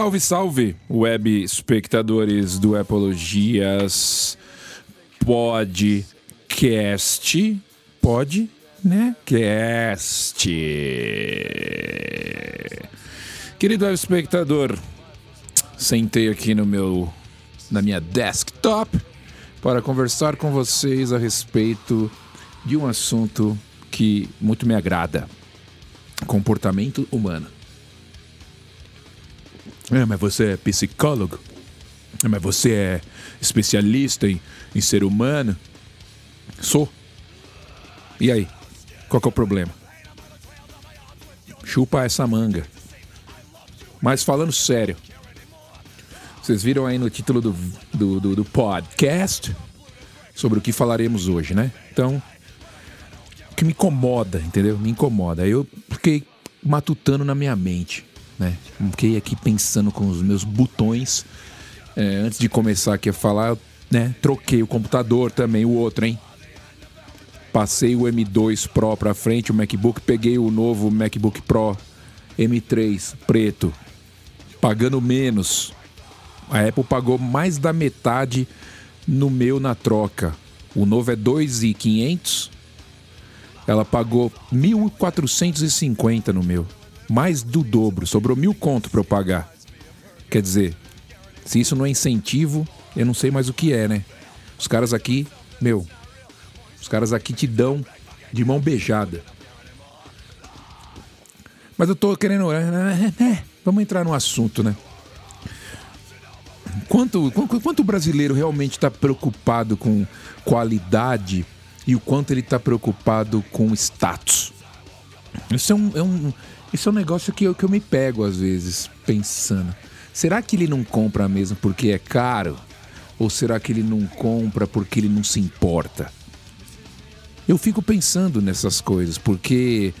Salve, salve, web espectadores do Apologias Podcast. Pod, né? Cast. Querido web espectador, sentei aqui no meu na minha desktop para conversar com vocês a respeito de um assunto que muito me agrada: comportamento humano. É, mas você é psicólogo? É, mas você é especialista em, em ser humano? Sou. E aí? Qual que é o problema? Chupa essa manga. Mas falando sério, vocês viram aí no título do, do, do, do podcast sobre o que falaremos hoje, né? Então, o que me incomoda, entendeu? Me incomoda. Eu fiquei matutando na minha mente né? Fiquei aqui pensando com os meus botões. É, antes de começar aqui a falar, né? Troquei o computador também, o outro, hein? Passei o M2 Pro para frente, o MacBook, peguei o novo MacBook Pro M3 preto, pagando menos. A Apple pagou mais da metade no meu na troca. O novo é 2.500. Ela pagou 1.450 no meu mais do dobro, sobrou mil conto para eu pagar. Quer dizer, se isso não é incentivo, eu não sei mais o que é, né? Os caras aqui, meu, os caras aqui te dão de mão beijada. Mas eu tô querendo. É, vamos entrar no assunto, né? Quanto, quanto o brasileiro realmente está preocupado com qualidade e o quanto ele está preocupado com status? Isso é um, é um, isso é um negócio que eu, que eu me pego às vezes pensando. Será que ele não compra mesmo porque é caro? Ou será que ele não compra porque ele não se importa? Eu fico pensando nessas coisas, porque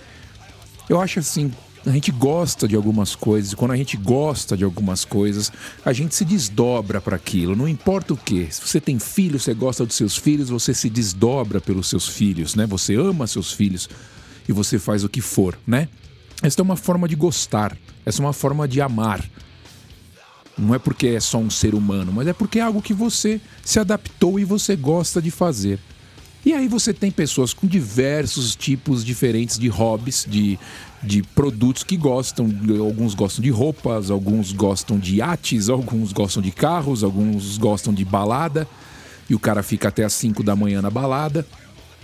eu acho assim, a gente gosta de algumas coisas, e quando a gente gosta de algumas coisas, a gente se desdobra para aquilo, não importa o que. Se você tem filho, você gosta dos seus filhos, você se desdobra pelos seus filhos, né? Você ama seus filhos e você faz o que for, né? Esta é uma forma de gostar, essa é uma forma de amar. Não é porque é só um ser humano, mas é porque é algo que você se adaptou e você gosta de fazer. E aí você tem pessoas com diversos tipos diferentes de hobbies, de, de produtos que gostam. Alguns gostam de roupas, alguns gostam de iates, alguns gostam de carros, alguns gostam de balada. E o cara fica até as 5 da manhã na balada.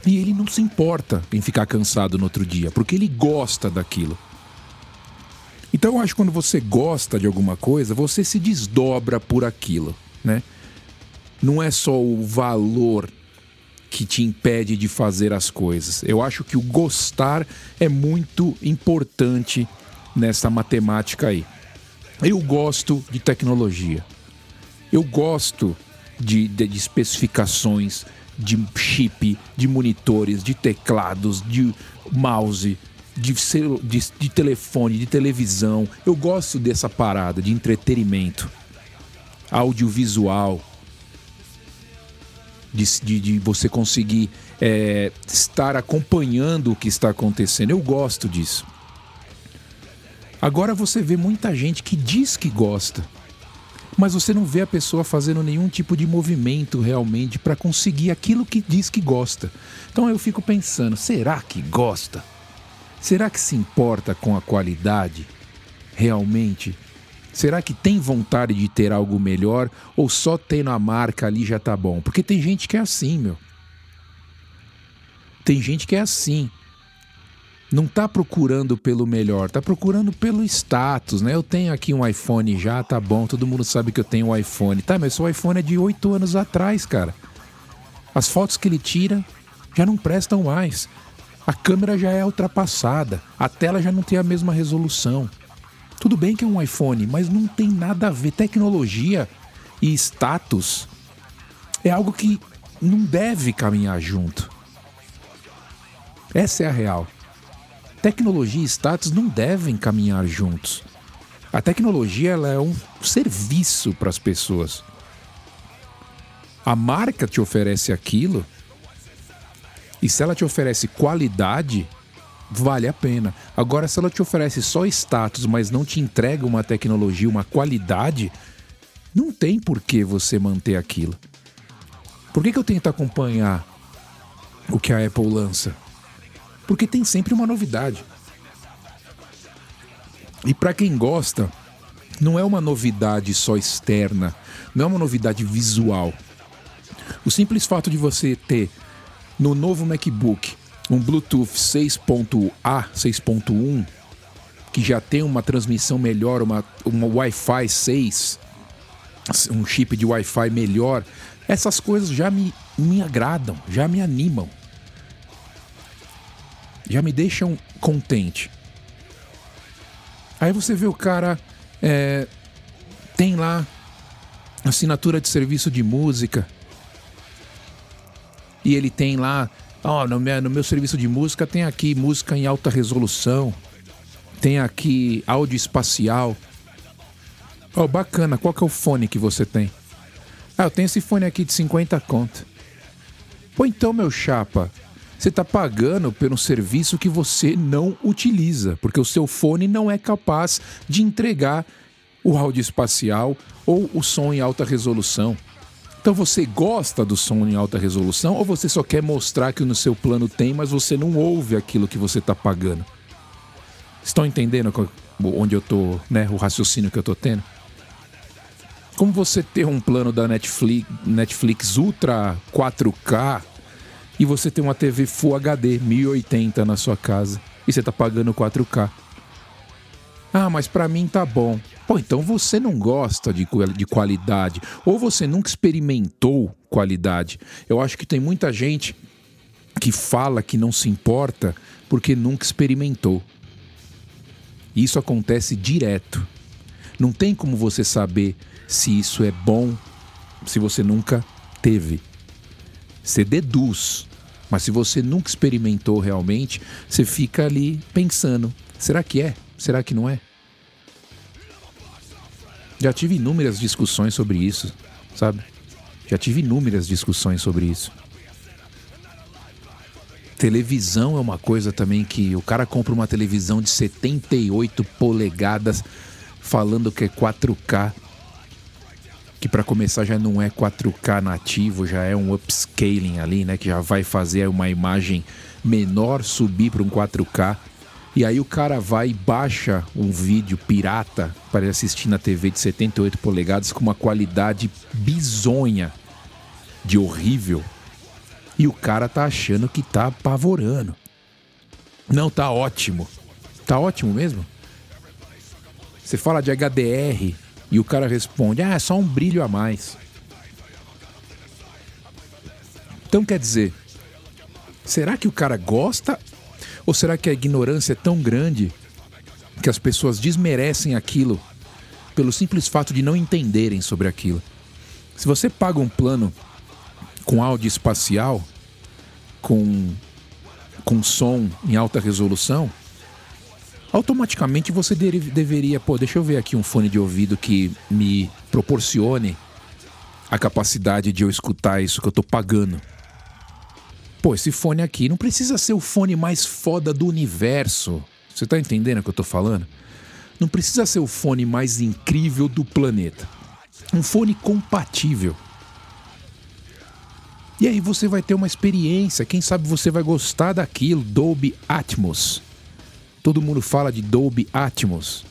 E ele não se importa em ficar cansado no outro dia, porque ele gosta daquilo. Então eu acho que quando você gosta de alguma coisa, você se desdobra por aquilo, né? Não é só o valor que te impede de fazer as coisas. Eu acho que o gostar é muito importante nessa matemática aí. Eu gosto de tecnologia. Eu gosto de, de, de especificações de chip, de monitores, de teclados, de mouse, de, celu de, de telefone, de televisão. Eu gosto dessa parada de entretenimento, audiovisual, de, de, de você conseguir é, estar acompanhando o que está acontecendo. Eu gosto disso. Agora você vê muita gente que diz que gosta mas você não vê a pessoa fazendo nenhum tipo de movimento realmente para conseguir aquilo que diz que gosta. Então eu fico pensando, será que gosta? Será que se importa com a qualidade? Realmente? Será que tem vontade de ter algo melhor ou só tendo a marca ali já tá bom? Porque tem gente que é assim, meu. Tem gente que é assim não está procurando pelo melhor, está procurando pelo status, né? Eu tenho aqui um iPhone já, tá bom, todo mundo sabe que eu tenho um iPhone. Tá, mas o iPhone é de 8 anos atrás, cara. As fotos que ele tira já não prestam mais. A câmera já é ultrapassada, a tela já não tem a mesma resolução. Tudo bem que é um iPhone, mas não tem nada a ver. Tecnologia e status é algo que não deve caminhar junto. Essa é a real. Tecnologia e status não devem caminhar juntos. A tecnologia ela é um serviço para as pessoas. A marca te oferece aquilo, e se ela te oferece qualidade, vale a pena. Agora, se ela te oferece só status, mas não te entrega uma tecnologia, uma qualidade, não tem por que você manter aquilo. Por que, que eu tento acompanhar o que a Apple lança? Porque tem sempre uma novidade. E para quem gosta, não é uma novidade só externa, não é uma novidade visual. O simples fato de você ter no novo MacBook um Bluetooth 6.A, 6.1, que já tem uma transmissão melhor, uma, uma Wi-Fi 6, um chip de Wi-Fi melhor, essas coisas já me, me agradam, já me animam. Já me deixam contente. Aí você vê o cara é, tem lá assinatura de serviço de música e ele tem lá, ó, no, meu, no meu serviço de música tem aqui música em alta resolução, tem aqui áudio espacial. Ó, oh, bacana, qual que é o fone que você tem? Ah, eu tenho esse fone aqui de 50 conto. Pô, então, meu chapa, você está pagando pelo serviço que você não utiliza, porque o seu fone não é capaz de entregar o áudio espacial ou o som em alta resolução. Então você gosta do som em alta resolução ou você só quer mostrar que no seu plano tem, mas você não ouve aquilo que você está pagando? Estão entendendo onde eu tô, né, o raciocínio que eu tô tendo? Como você ter um plano da Netflix, Netflix Ultra 4K e você tem uma TV Full HD 1080 na sua casa e você tá pagando 4K. Ah, mas para mim tá bom. Pô, então você não gosta de, de qualidade ou você nunca experimentou qualidade. Eu acho que tem muita gente que fala que não se importa porque nunca experimentou. Isso acontece direto. Não tem como você saber se isso é bom se você nunca teve. Você deduz. Mas se você nunca experimentou realmente, você fica ali pensando: será que é? Será que não é? Já tive inúmeras discussões sobre isso, sabe? Já tive inúmeras discussões sobre isso. Televisão é uma coisa também que o cara compra uma televisão de 78 polegadas falando que é 4K que para começar já não é 4K nativo, já é um upscaling ali, né, que já vai fazer uma imagem menor subir para um 4K. E aí o cara vai e baixa um vídeo pirata para assistir na TV de 78 polegadas com uma qualidade bizonha de horrível. E o cara tá achando que tá apavorando. Não, tá ótimo. Tá ótimo mesmo? Você fala de HDR, e o cara responde: Ah, é só um brilho a mais. Então quer dizer, será que o cara gosta? Ou será que a ignorância é tão grande que as pessoas desmerecem aquilo pelo simples fato de não entenderem sobre aquilo? Se você paga um plano com áudio espacial, com, com som em alta resolução, automaticamente você deveria, pô, deixa eu ver aqui um fone de ouvido que me proporcione a capacidade de eu escutar isso que eu tô pagando. Pô, esse fone aqui não precisa ser o fone mais foda do universo. Você tá entendendo o que eu tô falando? Não precisa ser o fone mais incrível do planeta. Um fone compatível. E aí você vai ter uma experiência, quem sabe você vai gostar daquilo, Dolby Atmos. Todo mundo fala de Dolby Atmos.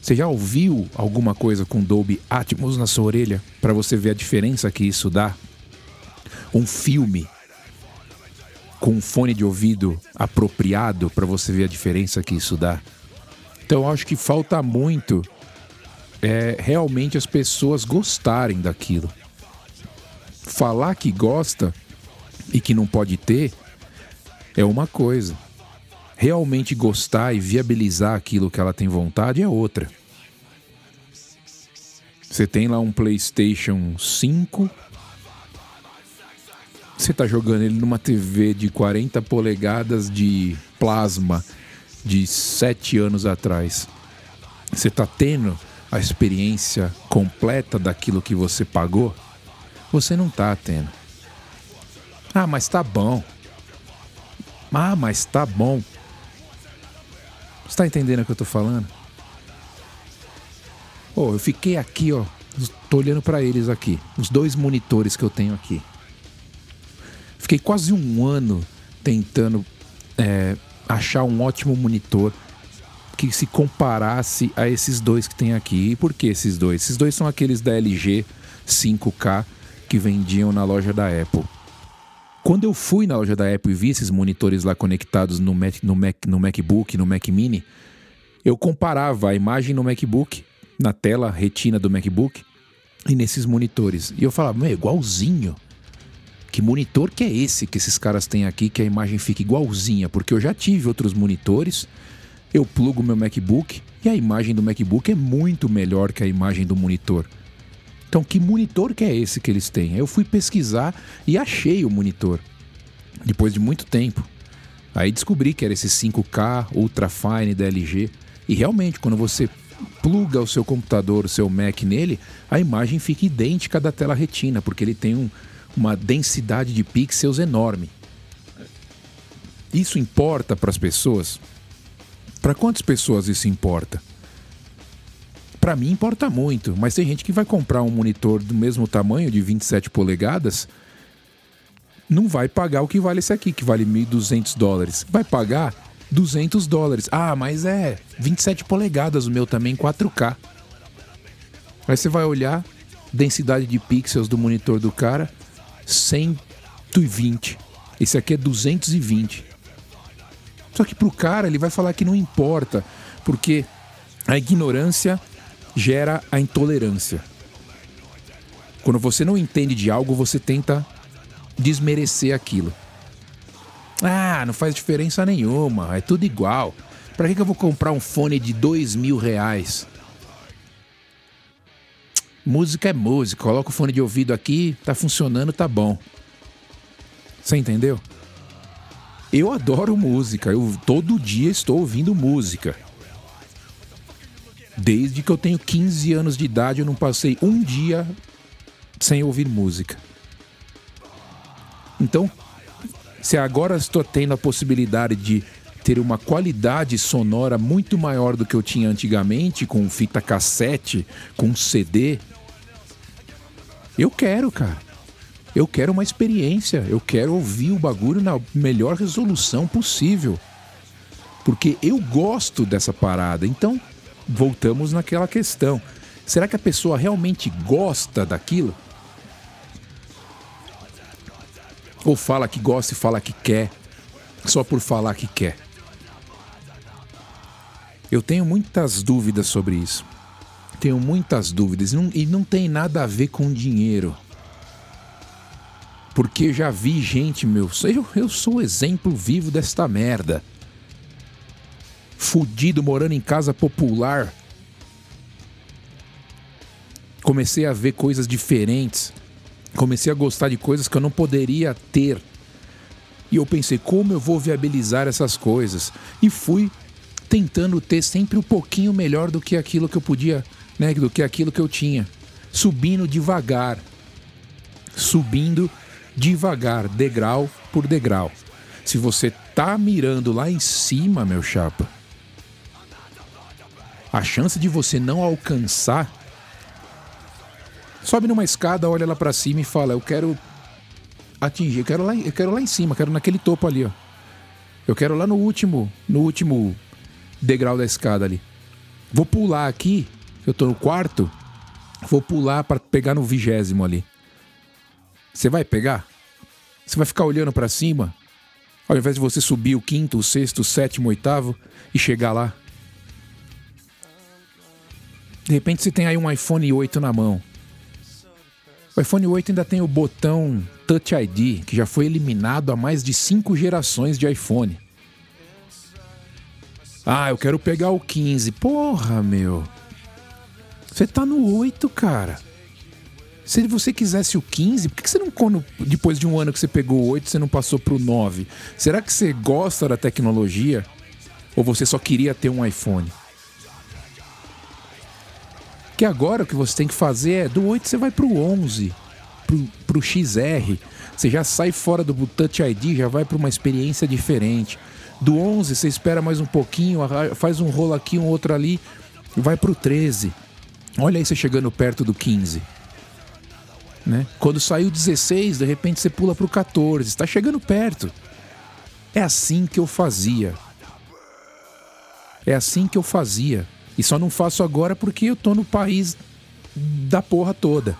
Você já ouviu alguma coisa com Dolby Atmos na sua orelha para você ver a diferença que isso dá? Um filme com um fone de ouvido apropriado para você ver a diferença que isso dá? Então acho que falta muito é, realmente as pessoas gostarem daquilo. Falar que gosta e que não pode ter é uma coisa realmente gostar e viabilizar aquilo que ela tem vontade é outra. Você tem lá um PlayStation 5. Você está jogando ele numa TV de 40 polegadas de plasma de 7 anos atrás. Você está tendo a experiência completa daquilo que você pagou? Você não está tendo. Ah, mas tá bom. Ah, mas tá bom. Você tá entendendo o que eu tô falando? Oh, eu fiquei aqui, ó. Tô olhando para eles aqui. Os dois monitores que eu tenho aqui. Fiquei quase um ano tentando é, achar um ótimo monitor que se comparasse a esses dois que tem aqui. E por que esses dois? Esses dois são aqueles da LG 5K que vendiam na loja da Apple. Quando eu fui na loja da Apple e vi esses monitores lá conectados no, Mac, no, Mac, no MacBook, no Mac Mini, eu comparava a imagem no MacBook, na tela retina do MacBook, e nesses monitores. E eu falava, meu, igualzinho. Que monitor que é esse que esses caras têm aqui que a imagem fica igualzinha? Porque eu já tive outros monitores eu plugo meu MacBook e a imagem do MacBook é muito melhor que a imagem do monitor. Então, que monitor que é esse que eles têm? Eu fui pesquisar e achei o monitor. Depois de muito tempo. Aí descobri que era esse 5K Ultra Fine da LG. E realmente, quando você pluga o seu computador, o seu Mac nele, a imagem fica idêntica da tela retina, porque ele tem um, uma densidade de pixels enorme. Isso importa para as pessoas? Para quantas pessoas isso importa? Para mim importa muito, mas tem gente que vai comprar um monitor do mesmo tamanho, de 27 polegadas, não vai pagar o que vale esse aqui, que vale 1.200 dólares. Vai pagar 200 dólares. Ah, mas é 27 polegadas o meu também, 4K. Aí você vai olhar, densidade de pixels do monitor do cara, 120. Esse aqui é 220. Só que pro cara ele vai falar que não importa, porque a ignorância gera a intolerância. Quando você não entende de algo, você tenta desmerecer aquilo. Ah, não faz diferença nenhuma, é tudo igual. Pra que, eu vou comprar um fone de dois mil reais? Música é música, coloca o fone de ouvido aqui, tá funcionando, tá bom. Você entendeu? Eu adoro música, eu todo dia estou ouvindo música. Desde que eu tenho 15 anos de idade, eu não passei um dia sem ouvir música. Então, se agora estou tendo a possibilidade de ter uma qualidade sonora muito maior do que eu tinha antigamente, com fita cassete, com CD, eu quero, cara. Eu quero uma experiência, eu quero ouvir o bagulho na melhor resolução possível. Porque eu gosto dessa parada. Então, voltamos naquela questão. Será que a pessoa realmente gosta daquilo? Ou fala que gosta e fala que quer, só por falar que quer? Eu tenho muitas dúvidas sobre isso. Tenho muitas dúvidas. E não, tem nada a ver com dinheiro. Porque já vi gente, meu. Eu, eu sou exemplo vivo desta merda. Fudido morando em casa popular. Comecei a ver coisas diferentes. Comecei a gostar de coisas que eu não poderia ter. E eu pensei, como eu vou viabilizar essas coisas? E fui tentando ter sempre um pouquinho melhor do que aquilo que eu podia, né? Do que aquilo que eu tinha. Subindo devagar. Subindo devagar, degrau por degrau. Se você tá mirando lá em cima, meu chapa, a chance de você não alcançar sobe numa escada, olha lá para cima e fala: "Eu quero atingir, eu quero lá, eu quero lá em cima, quero naquele topo ali, ó. Eu quero lá no último, no último degrau da escada ali. Vou pular aqui, eu tô no quarto, vou pular para pegar no vigésimo ali. Você vai pegar? Você vai ficar olhando para cima, ao invés de você subir o quinto, o sexto, o sétimo, o oitavo e chegar lá. De repente você tem aí um iPhone 8 na mão. O iPhone 8 ainda tem o botão Touch ID, que já foi eliminado há mais de cinco gerações de iPhone. Ah, eu quero pegar o 15. Porra, meu. Você tá no 8, cara. Se você quisesse o 15, por que você não, depois de um ano que você pegou o 8, você não passou pro 9? Será que você gosta da tecnologia? Ou você só queria ter um iPhone? Que agora o que você tem que fazer é do 8 você vai pro 11, pro, pro XR. Você já sai fora do Touch ID, já vai para uma experiência diferente. Do 11, você espera mais um pouquinho, faz um rolo aqui, um outro ali, vai para o 13. Olha aí você chegando perto do 15. Né? Quando saiu 16, de repente você pula para o 14. Está chegando perto. É assim que eu fazia. É assim que eu fazia. E só não faço agora porque eu tô no país da porra toda.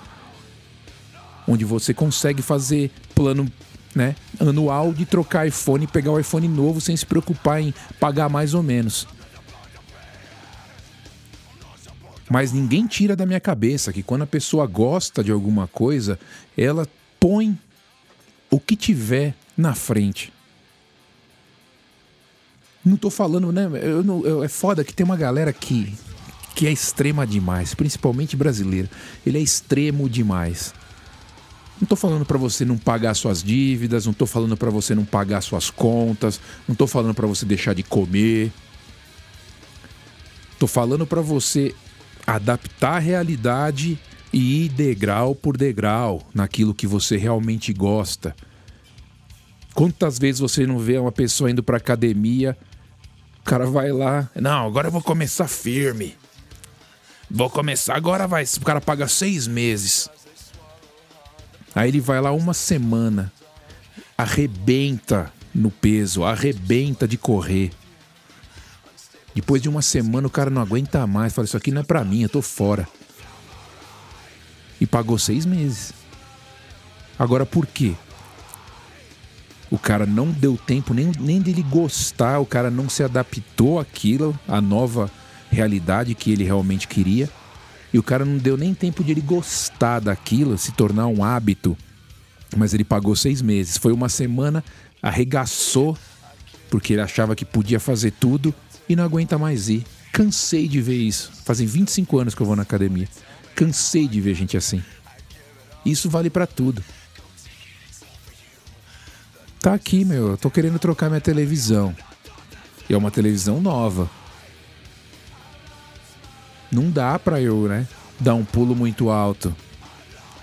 Onde você consegue fazer plano né, anual de trocar iPhone e pegar o iPhone novo sem se preocupar em pagar mais ou menos. Mas ninguém tira da minha cabeça que quando a pessoa gosta de alguma coisa, ela põe o que tiver na frente. Não tô falando, né? Eu não, eu, é foda que tem uma galera que, que é extrema demais, principalmente brasileira. Ele é extremo demais. Não tô falando para você não pagar suas dívidas, não tô falando para você não pagar suas contas, não tô falando para você deixar de comer. Tô falando para você adaptar a realidade e ir degrau por degrau naquilo que você realmente gosta. Quantas vezes você não vê uma pessoa indo para academia, cara vai lá, não, agora eu vou começar firme. Vou começar agora, vai. O cara paga seis meses. Aí ele vai lá uma semana, arrebenta no peso, arrebenta de correr. Depois de uma semana o cara não aguenta mais, fala: Isso aqui não é pra mim, eu tô fora. E pagou seis meses. Agora por quê? O cara não deu tempo nem, nem dele gostar, o cara não se adaptou àquilo, à nova realidade que ele realmente queria. E o cara não deu nem tempo de ele gostar daquilo, se tornar um hábito. Mas ele pagou seis meses. Foi uma semana, arregaçou, porque ele achava que podia fazer tudo e não aguenta mais ir. Cansei de ver isso. Fazem 25 anos que eu vou na academia. Cansei de ver gente assim. Isso vale para tudo. Tá aqui, meu. Eu tô querendo trocar minha televisão. E é uma televisão nova. Não dá pra eu, né, dar um pulo muito alto.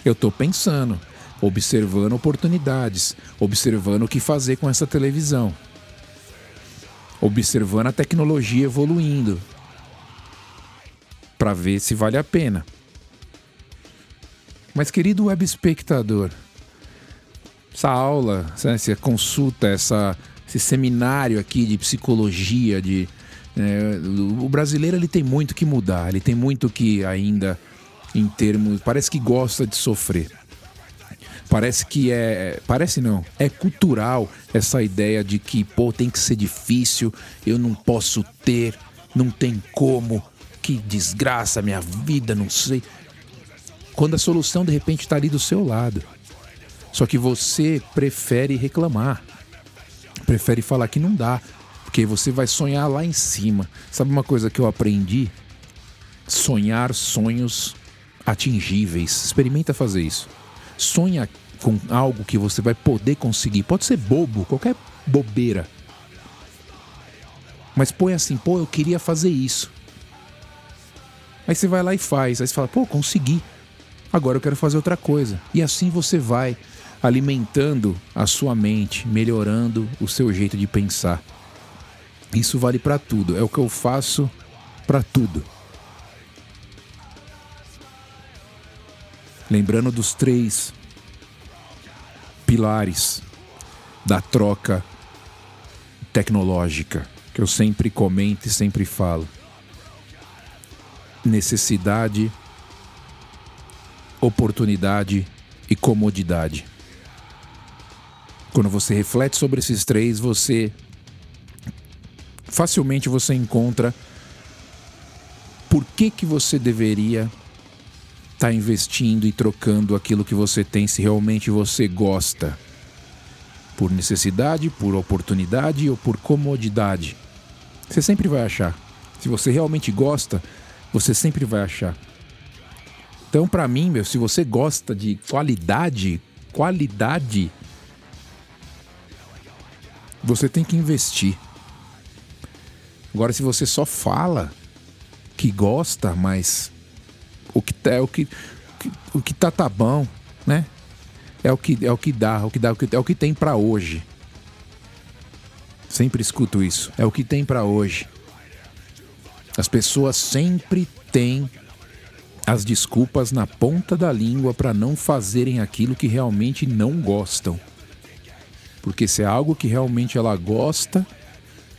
Eu tô pensando, observando oportunidades, observando o que fazer com essa televisão observando a tecnologia evoluindo para ver se vale a pena. Mas querido web espectador, essa aula, essa consulta, essa, esse seminário aqui de psicologia, de é, o brasileiro ele tem muito que mudar, ele tem muito que ainda em termos, parece que gosta de sofrer. Parece que é. Parece não. É cultural essa ideia de que, pô, tem que ser difícil, eu não posso ter, não tem como, que desgraça minha vida, não sei. Quando a solução de repente está ali do seu lado. Só que você prefere reclamar. Prefere falar que não dá. Porque você vai sonhar lá em cima. Sabe uma coisa que eu aprendi? Sonhar sonhos atingíveis. Experimenta fazer isso. Sonha com algo que você vai poder conseguir. Pode ser bobo, qualquer bobeira. Mas põe assim, pô, eu queria fazer isso. Aí você vai lá e faz. Aí você fala, pô, consegui. Agora eu quero fazer outra coisa. E assim você vai alimentando a sua mente, melhorando o seu jeito de pensar. Isso vale para tudo. É o que eu faço para tudo. Lembrando dos três pilares da troca tecnológica, que eu sempre comento e sempre falo. Necessidade, oportunidade e comodidade. Quando você reflete sobre esses três, você facilmente você encontra por que que você deveria está investindo e trocando aquilo que você tem se realmente você gosta. Por necessidade, por oportunidade ou por comodidade. Você sempre vai achar. Se você realmente gosta, você sempre vai achar. Então, para mim, meu, se você gosta de qualidade, qualidade, você tem que investir. Agora, se você só fala que gosta, mas o que tá, o que, o que tá tá bom, né? é o que é o que dá, é o que dá, é o que tem para hoje. Sempre escuto isso. É o que tem para hoje. As pessoas sempre têm as desculpas na ponta da língua para não fazerem aquilo que realmente não gostam. Porque se é algo que realmente ela gosta,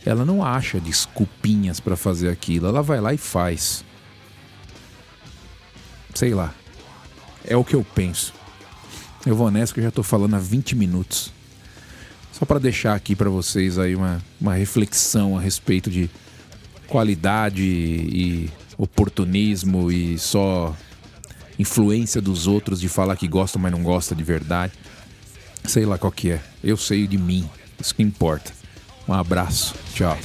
ela não acha desculpinhas para fazer aquilo. Ela vai lá e faz. Sei lá. É o que eu penso. Eu vou nessa que eu já tô falando há 20 minutos. Só para deixar aqui para vocês aí uma, uma reflexão a respeito de qualidade e oportunismo e só influência dos outros de falar que gosta, mas não gosta de verdade. Sei lá qual que é. Eu sei de mim. Isso que importa. Um abraço. Tchau.